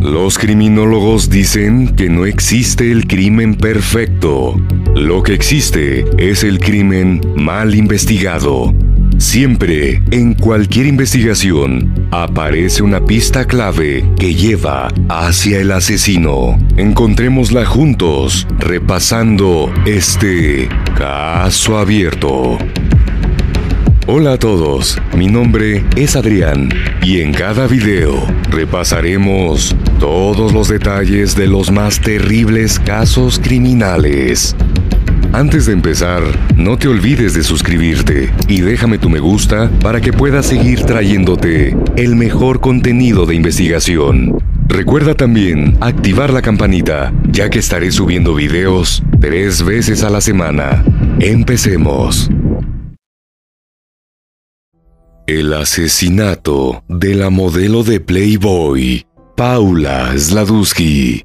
Los criminólogos dicen que no existe el crimen perfecto. Lo que existe es el crimen mal investigado. Siempre, en cualquier investigación, aparece una pista clave que lleva hacia el asesino. Encontrémosla juntos, repasando este caso abierto. Hola a todos, mi nombre es Adrián y en cada video repasaremos todos los detalles de los más terribles casos criminales. Antes de empezar, no te olvides de suscribirte y déjame tu me gusta para que pueda seguir trayéndote el mejor contenido de investigación. Recuerda también activar la campanita, ya que estaré subiendo videos tres veces a la semana. Empecemos. El asesinato de la modelo de Playboy, Paula Sladusky.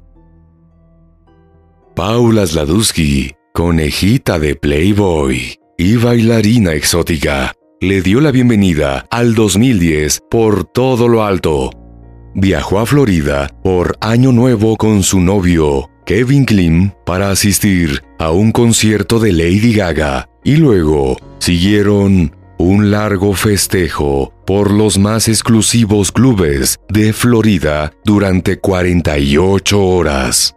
Paula Sladusky, conejita de Playboy y bailarina exótica, le dio la bienvenida al 2010 por todo lo alto. Viajó a Florida por Año Nuevo con su novio, Kevin Klim, para asistir a un concierto de Lady Gaga y luego siguieron un largo festejo por los más exclusivos clubes de Florida durante 48 horas.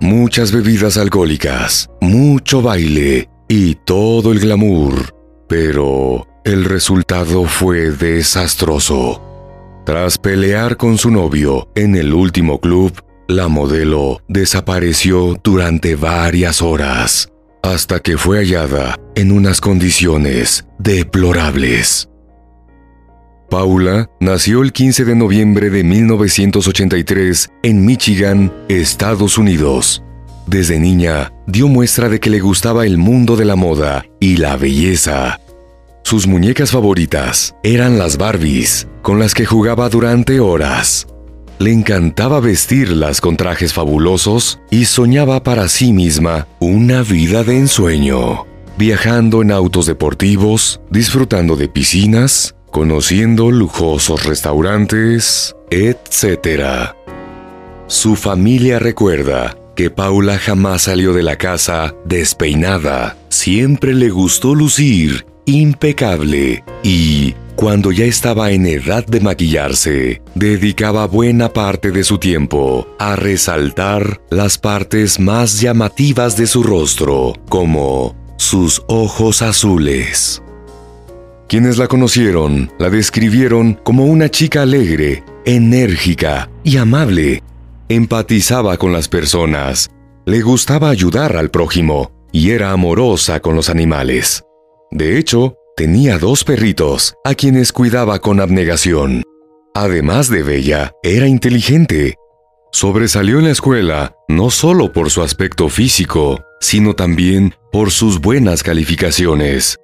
Muchas bebidas alcohólicas, mucho baile y todo el glamour, pero el resultado fue desastroso. Tras pelear con su novio en el último club, la modelo desapareció durante varias horas hasta que fue hallada en unas condiciones deplorables. Paula nació el 15 de noviembre de 1983 en Michigan, Estados Unidos. Desde niña dio muestra de que le gustaba el mundo de la moda y la belleza. Sus muñecas favoritas eran las Barbies, con las que jugaba durante horas. Le encantaba vestirlas con trajes fabulosos y soñaba para sí misma una vida de ensueño, viajando en autos deportivos, disfrutando de piscinas, conociendo lujosos restaurantes, etc. Su familia recuerda que Paula jamás salió de la casa despeinada, siempre le gustó lucir impecable y cuando ya estaba en edad de maquillarse, dedicaba buena parte de su tiempo a resaltar las partes más llamativas de su rostro, como sus ojos azules. Quienes la conocieron la describieron como una chica alegre, enérgica y amable. Empatizaba con las personas, le gustaba ayudar al prójimo y era amorosa con los animales. De hecho, Tenía dos perritos, a quienes cuidaba con abnegación. Además de bella, era inteligente. Sobresalió en la escuela no solo por su aspecto físico, sino también por sus buenas calificaciones.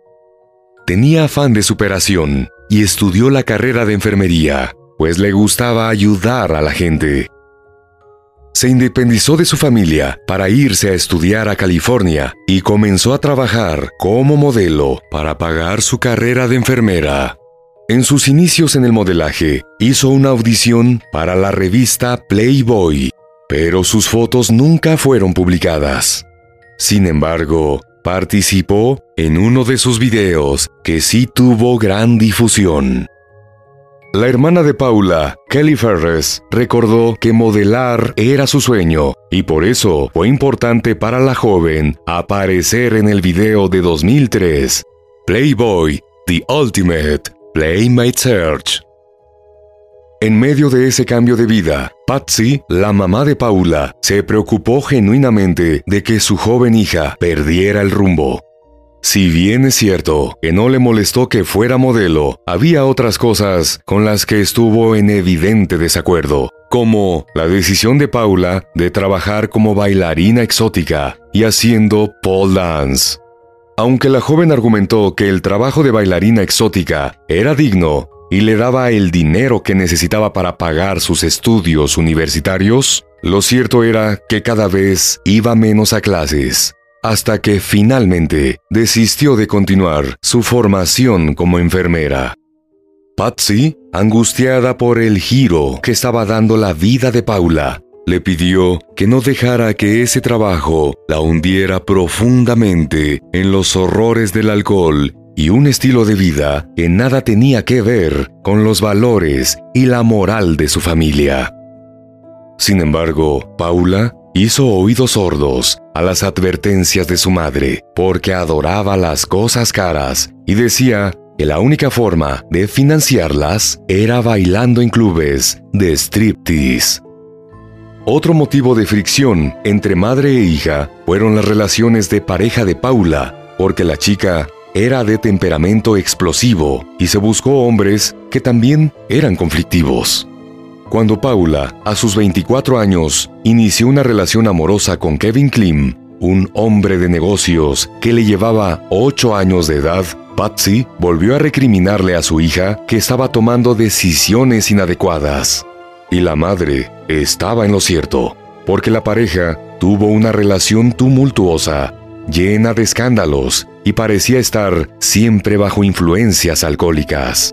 Tenía afán de superación y estudió la carrera de enfermería, pues le gustaba ayudar a la gente. Se independizó de su familia para irse a estudiar a California y comenzó a trabajar como modelo para pagar su carrera de enfermera. En sus inicios en el modelaje, hizo una audición para la revista Playboy, pero sus fotos nunca fueron publicadas. Sin embargo, participó en uno de sus videos que sí tuvo gran difusión. La hermana de Paula, Kelly Ferris, recordó que modelar era su sueño y por eso fue importante para la joven aparecer en el video de 2003, Playboy, The Ultimate Playmate Search. En medio de ese cambio de vida, Patsy, la mamá de Paula, se preocupó genuinamente de que su joven hija perdiera el rumbo. Si bien es cierto que no le molestó que fuera modelo, había otras cosas con las que estuvo en evidente desacuerdo, como la decisión de Paula de trabajar como bailarina exótica y haciendo pole dance. Aunque la joven argumentó que el trabajo de bailarina exótica era digno y le daba el dinero que necesitaba para pagar sus estudios universitarios, lo cierto era que cada vez iba menos a clases hasta que finalmente desistió de continuar su formación como enfermera. Patsy, angustiada por el giro que estaba dando la vida de Paula, le pidió que no dejara que ese trabajo la hundiera profundamente en los horrores del alcohol y un estilo de vida que nada tenía que ver con los valores y la moral de su familia. Sin embargo, Paula hizo oídos sordos a las advertencias de su madre porque adoraba las cosas caras y decía que la única forma de financiarlas era bailando en clubes de striptease. Otro motivo de fricción entre madre e hija fueron las relaciones de pareja de Paula, porque la chica era de temperamento explosivo y se buscó hombres que también eran conflictivos. Cuando Paula, a sus 24 años, inició una relación amorosa con Kevin Klim, un hombre de negocios que le llevaba 8 años de edad, Patsy volvió a recriminarle a su hija que estaba tomando decisiones inadecuadas. Y la madre estaba en lo cierto, porque la pareja tuvo una relación tumultuosa, llena de escándalos, y parecía estar siempre bajo influencias alcohólicas.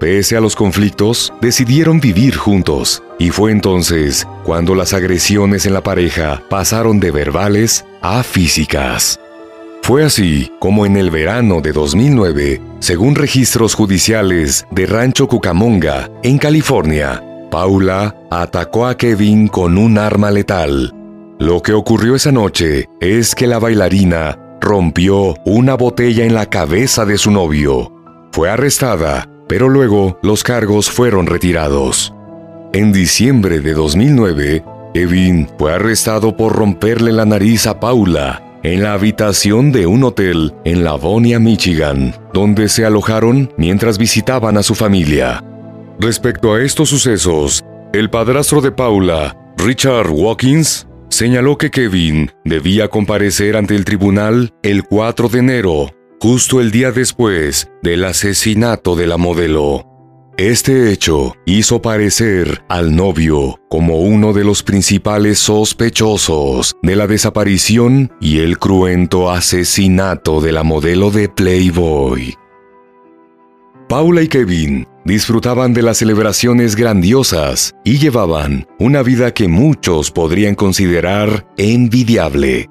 Pese a los conflictos, decidieron vivir juntos, y fue entonces cuando las agresiones en la pareja pasaron de verbales a físicas. Fue así como en el verano de 2009, según registros judiciales de Rancho Cucamonga, en California, Paula atacó a Kevin con un arma letal. Lo que ocurrió esa noche es que la bailarina rompió una botella en la cabeza de su novio. Fue arrestada pero luego los cargos fueron retirados. En diciembre de 2009, Kevin fue arrestado por romperle la nariz a Paula en la habitación de un hotel en Lavonia, Michigan, donde se alojaron mientras visitaban a su familia. Respecto a estos sucesos, el padrastro de Paula, Richard Watkins, señaló que Kevin debía comparecer ante el tribunal el 4 de enero justo el día después del asesinato de la modelo. Este hecho hizo parecer al novio como uno de los principales sospechosos de la desaparición y el cruento asesinato de la modelo de Playboy. Paula y Kevin disfrutaban de las celebraciones grandiosas y llevaban una vida que muchos podrían considerar envidiable.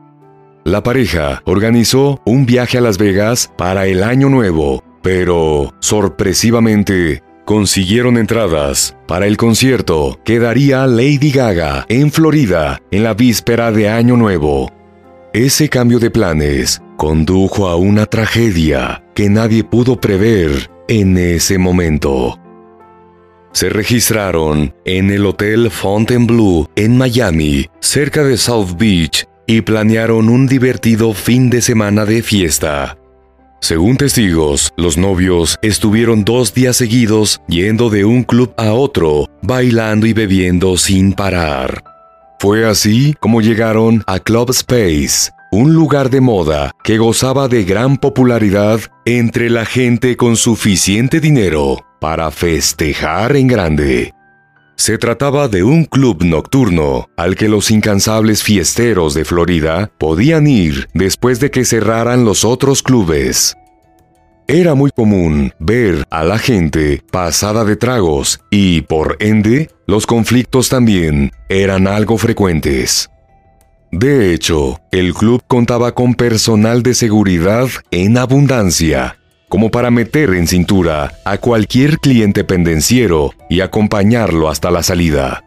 La pareja organizó un viaje a Las Vegas para el año nuevo, pero sorpresivamente consiguieron entradas para el concierto que daría Lady Gaga en Florida en la víspera de Año Nuevo. Ese cambio de planes condujo a una tragedia que nadie pudo prever en ese momento. Se registraron en el Hotel Fontainebleau en Miami, cerca de South Beach, y planearon un divertido fin de semana de fiesta. Según testigos, los novios estuvieron dos días seguidos yendo de un club a otro, bailando y bebiendo sin parar. Fue así como llegaron a Club Space, un lugar de moda que gozaba de gran popularidad entre la gente con suficiente dinero para festejar en grande. Se trataba de un club nocturno al que los incansables fiesteros de Florida podían ir después de que cerraran los otros clubes. Era muy común ver a la gente pasada de tragos y, por ende, los conflictos también eran algo frecuentes. De hecho, el club contaba con personal de seguridad en abundancia, como para meter en cintura a cualquier cliente pendenciero y acompañarlo hasta la salida.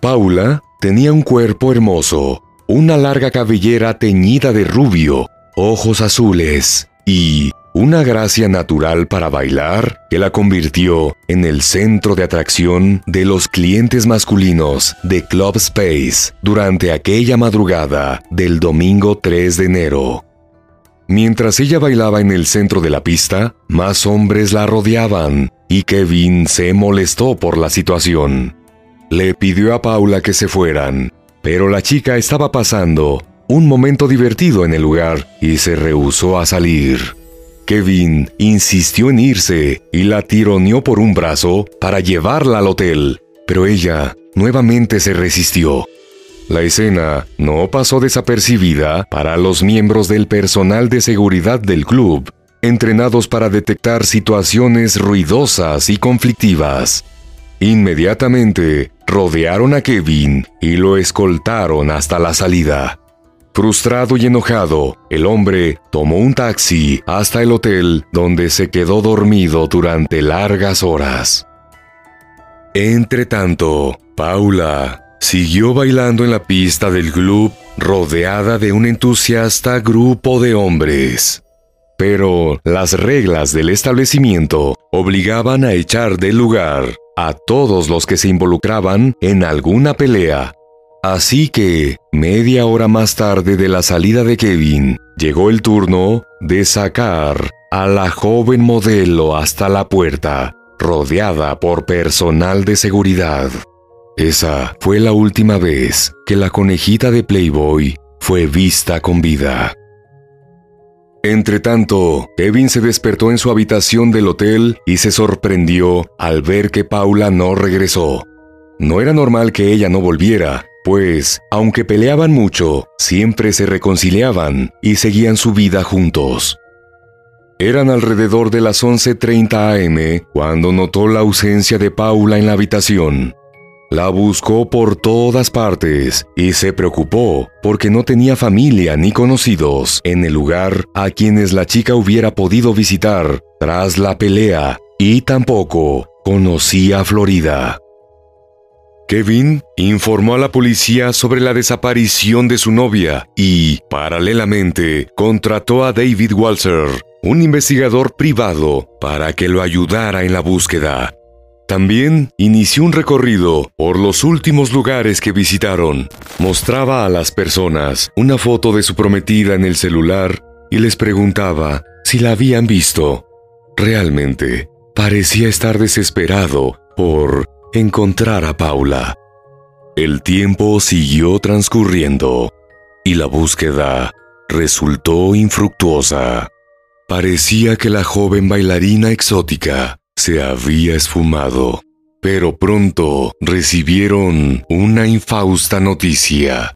Paula tenía un cuerpo hermoso, una larga cabellera teñida de rubio, ojos azules y una gracia natural para bailar que la convirtió en el centro de atracción de los clientes masculinos de Club Space durante aquella madrugada del domingo 3 de enero. Mientras ella bailaba en el centro de la pista, más hombres la rodeaban y Kevin se molestó por la situación. Le pidió a Paula que se fueran, pero la chica estaba pasando un momento divertido en el lugar y se rehusó a salir. Kevin insistió en irse y la tironeó por un brazo para llevarla al hotel, pero ella nuevamente se resistió. La escena no pasó desapercibida para los miembros del personal de seguridad del club, entrenados para detectar situaciones ruidosas y conflictivas. Inmediatamente rodearon a Kevin y lo escoltaron hasta la salida. Frustrado y enojado, el hombre tomó un taxi hasta el hotel donde se quedó dormido durante largas horas. Entretanto, Paula siguió bailando en la pista del club rodeada de un entusiasta grupo de hombres. Pero las reglas del establecimiento obligaban a echar del lugar a todos los que se involucraban en alguna pelea Así que, media hora más tarde de la salida de Kevin, llegó el turno de sacar a la joven modelo hasta la puerta, rodeada por personal de seguridad. Esa fue la última vez que la conejita de Playboy fue vista con vida. Entretanto, Kevin se despertó en su habitación del hotel y se sorprendió al ver que Paula no regresó. No era normal que ella no volviera, pues, aunque peleaban mucho, siempre se reconciliaban y seguían su vida juntos. Eran alrededor de las 11.30 am cuando notó la ausencia de Paula en la habitación. La buscó por todas partes y se preocupó porque no tenía familia ni conocidos en el lugar a quienes la chica hubiera podido visitar tras la pelea y tampoco conocía a Florida. Kevin informó a la policía sobre la desaparición de su novia y, paralelamente, contrató a David Walter, un investigador privado, para que lo ayudara en la búsqueda. También inició un recorrido por los últimos lugares que visitaron. Mostraba a las personas una foto de su prometida en el celular y les preguntaba si la habían visto. Realmente, parecía estar desesperado por encontrar a Paula. El tiempo siguió transcurriendo y la búsqueda resultó infructuosa. Parecía que la joven bailarina exótica se había esfumado, pero pronto recibieron una infausta noticia.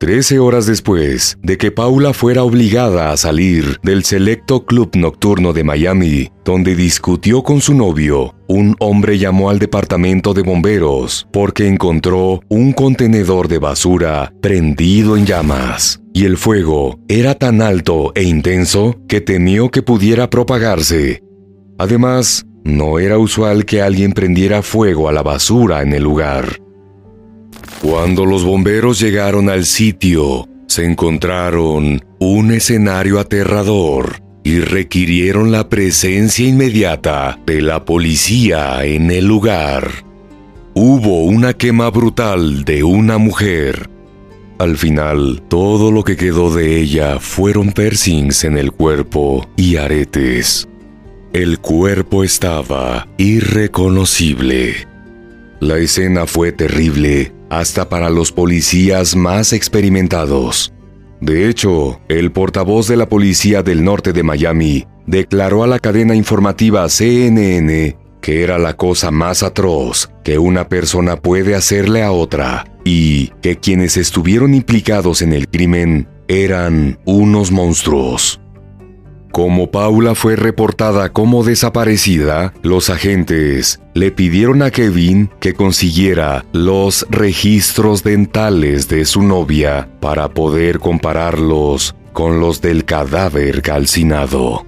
Trece horas después de que Paula fuera obligada a salir del selecto club nocturno de Miami, donde discutió con su novio, un hombre llamó al departamento de bomberos porque encontró un contenedor de basura prendido en llamas. Y el fuego era tan alto e intenso que temió que pudiera propagarse. Además, no era usual que alguien prendiera fuego a la basura en el lugar. Cuando los bomberos llegaron al sitio, se encontraron un escenario aterrador y requirieron la presencia inmediata de la policía en el lugar. Hubo una quema brutal de una mujer. Al final, todo lo que quedó de ella fueron piercings en el cuerpo y aretes. El cuerpo estaba irreconocible. La escena fue terrible hasta para los policías más experimentados. De hecho, el portavoz de la policía del norte de Miami declaró a la cadena informativa CNN que era la cosa más atroz que una persona puede hacerle a otra y que quienes estuvieron implicados en el crimen eran unos monstruos. Como Paula fue reportada como desaparecida, los agentes le pidieron a Kevin que consiguiera los registros dentales de su novia para poder compararlos con los del cadáver calcinado.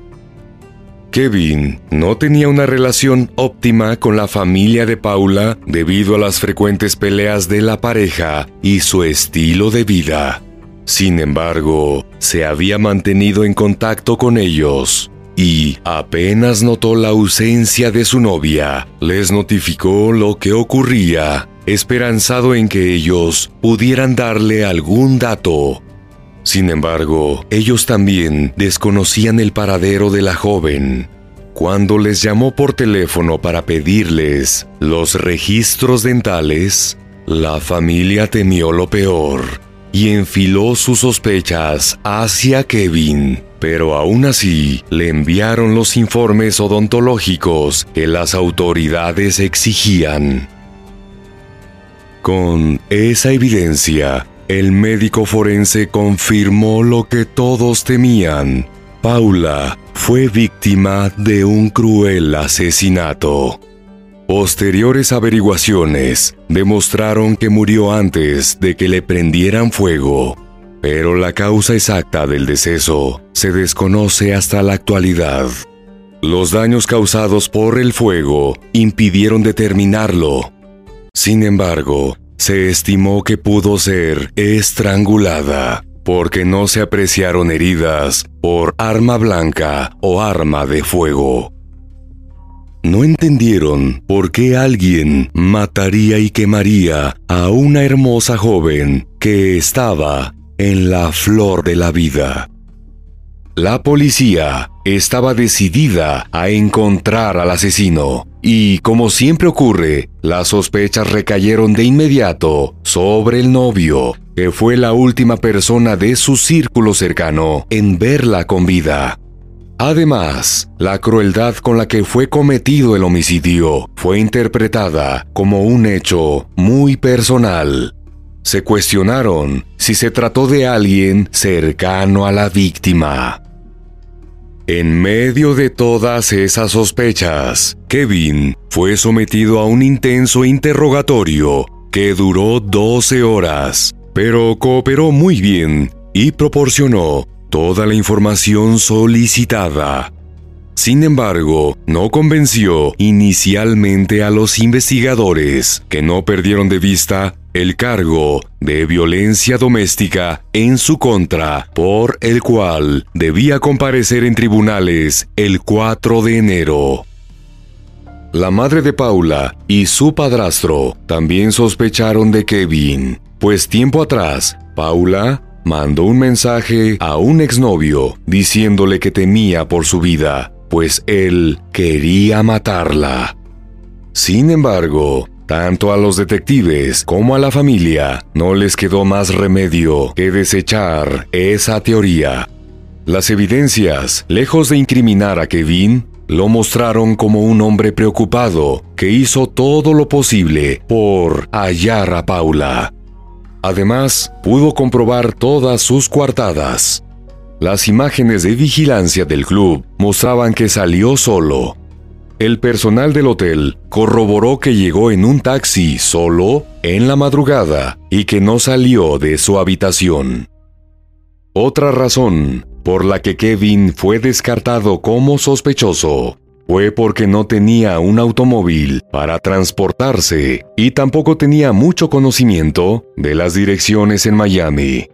Kevin no tenía una relación óptima con la familia de Paula debido a las frecuentes peleas de la pareja y su estilo de vida. Sin embargo, se había mantenido en contacto con ellos y apenas notó la ausencia de su novia, les notificó lo que ocurría, esperanzado en que ellos pudieran darle algún dato. Sin embargo, ellos también desconocían el paradero de la joven. Cuando les llamó por teléfono para pedirles los registros dentales, la familia temió lo peor y enfiló sus sospechas hacia Kevin, pero aún así le enviaron los informes odontológicos que las autoridades exigían. Con esa evidencia, el médico forense confirmó lo que todos temían. Paula fue víctima de un cruel asesinato. Posteriores averiguaciones demostraron que murió antes de que le prendieran fuego, pero la causa exacta del deceso se desconoce hasta la actualidad. Los daños causados por el fuego impidieron determinarlo. Sin embargo, se estimó que pudo ser estrangulada porque no se apreciaron heridas por arma blanca o arma de fuego. No entendieron por qué alguien mataría y quemaría a una hermosa joven que estaba en la flor de la vida. La policía estaba decidida a encontrar al asesino y, como siempre ocurre, las sospechas recayeron de inmediato sobre el novio, que fue la última persona de su círculo cercano en verla con vida. Además, la crueldad con la que fue cometido el homicidio fue interpretada como un hecho muy personal. Se cuestionaron si se trató de alguien cercano a la víctima. En medio de todas esas sospechas, Kevin fue sometido a un intenso interrogatorio que duró 12 horas, pero cooperó muy bien y proporcionó toda la información solicitada. Sin embargo, no convenció inicialmente a los investigadores, que no perdieron de vista el cargo de violencia doméstica en su contra, por el cual debía comparecer en tribunales el 4 de enero. La madre de Paula y su padrastro también sospecharon de Kevin, pues tiempo atrás, Paula mandó un mensaje a un exnovio diciéndole que temía por su vida, pues él quería matarla. Sin embargo, tanto a los detectives como a la familia no les quedó más remedio que desechar esa teoría. Las evidencias, lejos de incriminar a Kevin, lo mostraron como un hombre preocupado que hizo todo lo posible por hallar a Paula. Además, pudo comprobar todas sus coartadas. Las imágenes de vigilancia del club mostraban que salió solo, el personal del hotel corroboró que llegó en un taxi solo en la madrugada y que no salió de su habitación. Otra razón por la que Kevin fue descartado como sospechoso fue porque no tenía un automóvil para transportarse y tampoco tenía mucho conocimiento de las direcciones en Miami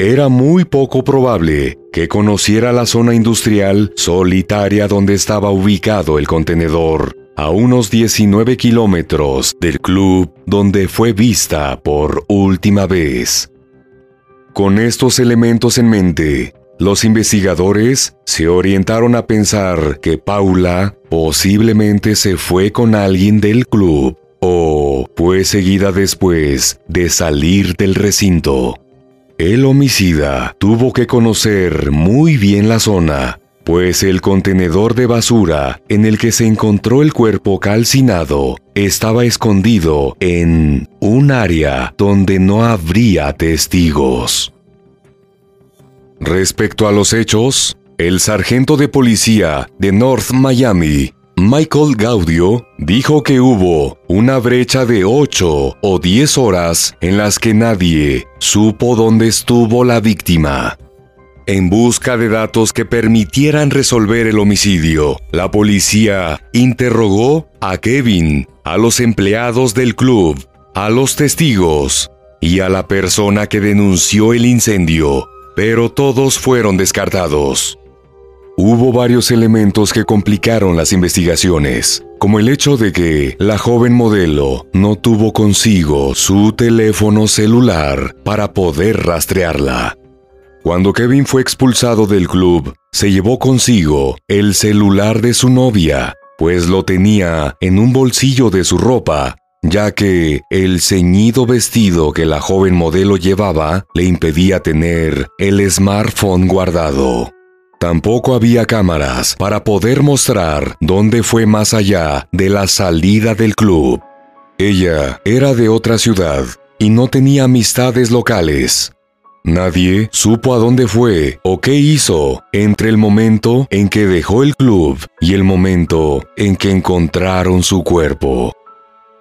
era muy poco probable que conociera la zona industrial solitaria donde estaba ubicado el contenedor, a unos 19 kilómetros del club donde fue vista por última vez. Con estos elementos en mente, los investigadores se orientaron a pensar que Paula posiblemente se fue con alguien del club o fue seguida después de salir del recinto. El homicida tuvo que conocer muy bien la zona, pues el contenedor de basura en el que se encontró el cuerpo calcinado estaba escondido en un área donde no habría testigos. Respecto a los hechos, el sargento de policía de North Miami, Michael Gaudio, dijo que hubo una brecha de 8 o 10 horas en las que nadie supo dónde estuvo la víctima. En busca de datos que permitieran resolver el homicidio, la policía interrogó a Kevin, a los empleados del club, a los testigos y a la persona que denunció el incendio, pero todos fueron descartados. Hubo varios elementos que complicaron las investigaciones, como el hecho de que la joven modelo no tuvo consigo su teléfono celular para poder rastrearla. Cuando Kevin fue expulsado del club, se llevó consigo el celular de su novia, pues lo tenía en un bolsillo de su ropa, ya que el ceñido vestido que la joven modelo llevaba le impedía tener el smartphone guardado. Tampoco había cámaras para poder mostrar dónde fue más allá de la salida del club. Ella era de otra ciudad y no tenía amistades locales, Nadie supo a dónde fue o qué hizo entre el momento en que dejó el club y el momento en que encontraron su cuerpo.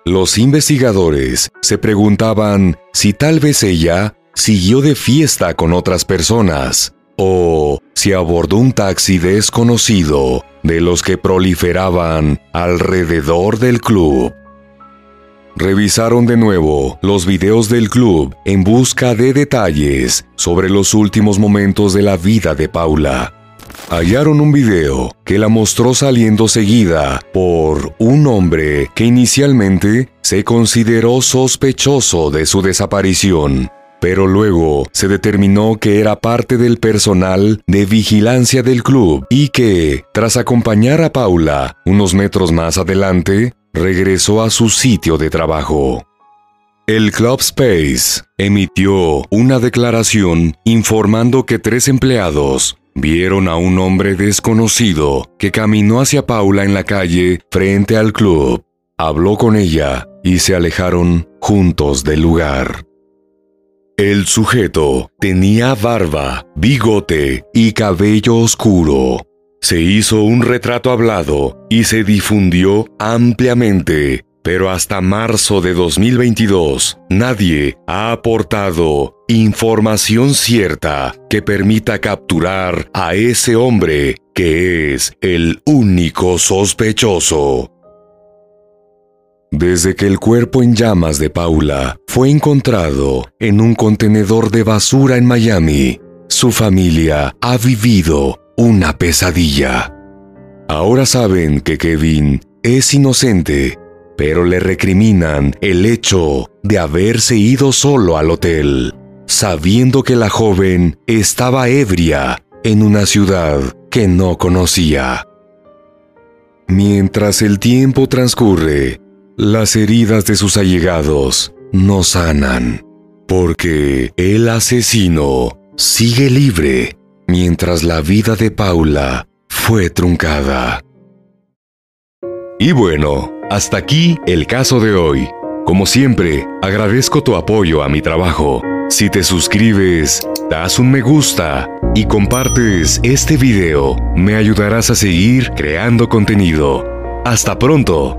Los investigadores se preguntaban si tal vez ella siguió de fiesta con otras personas o si abordó un taxi desconocido de los que proliferaban alrededor del club. Revisaron de nuevo los videos del club en busca de detalles sobre los últimos momentos de la vida de Paula. Hallaron un video que la mostró saliendo seguida por un hombre que inicialmente se consideró sospechoso de su desaparición, pero luego se determinó que era parte del personal de vigilancia del club y que, tras acompañar a Paula unos metros más adelante, regresó a su sitio de trabajo. El Club Space emitió una declaración informando que tres empleados vieron a un hombre desconocido que caminó hacia Paula en la calle frente al club, habló con ella y se alejaron juntos del lugar. El sujeto tenía barba, bigote y cabello oscuro. Se hizo un retrato hablado y se difundió ampliamente, pero hasta marzo de 2022 nadie ha aportado información cierta que permita capturar a ese hombre que es el único sospechoso. Desde que el cuerpo en llamas de Paula fue encontrado en un contenedor de basura en Miami, su familia ha vivido una pesadilla. Ahora saben que Kevin es inocente, pero le recriminan el hecho de haberse ido solo al hotel, sabiendo que la joven estaba ebria en una ciudad que no conocía. Mientras el tiempo transcurre, las heridas de sus allegados no sanan, porque el asesino sigue libre mientras la vida de Paula fue truncada. Y bueno, hasta aquí el caso de hoy. Como siempre, agradezco tu apoyo a mi trabajo. Si te suscribes, das un me gusta y compartes este video, me ayudarás a seguir creando contenido. Hasta pronto.